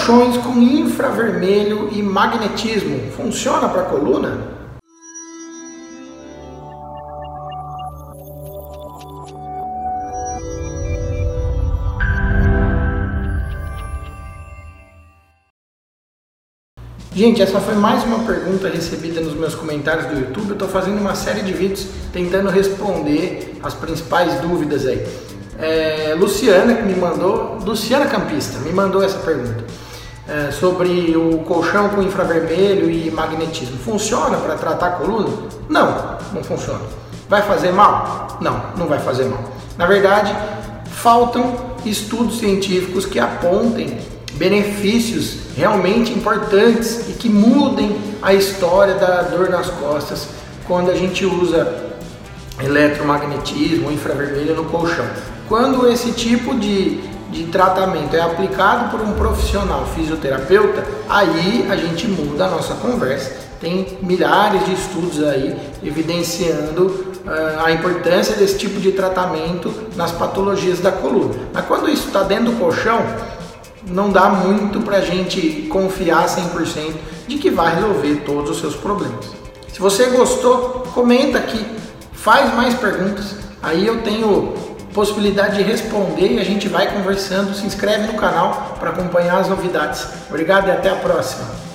Colchões com infravermelho e magnetismo funciona para coluna? Gente, essa foi mais uma pergunta recebida nos meus comentários do YouTube. Eu estou fazendo uma série de vídeos tentando responder as principais dúvidas aí. É, Luciana que me mandou, Luciana Campista, me mandou essa pergunta é, sobre o colchão com infravermelho e magnetismo. Funciona para tratar a coluna? Não, não funciona. Vai fazer mal? Não, não vai fazer mal. Na verdade, faltam estudos científicos que apontem benefícios realmente importantes e que mudem a história da dor nas costas quando a gente usa eletromagnetismo infravermelho no colchão. Quando esse tipo de, de tratamento é aplicado por um profissional fisioterapeuta, aí a gente muda a nossa conversa. Tem milhares de estudos aí evidenciando uh, a importância desse tipo de tratamento nas patologias da coluna. Mas quando isso está dentro do colchão, não dá muito para a gente confiar 100% de que vai resolver todos os seus problemas. Se você gostou, comenta aqui, faz mais perguntas, aí eu tenho possibilidade de responder e a gente vai conversando. Se inscreve no canal para acompanhar as novidades. Obrigado e até a próxima.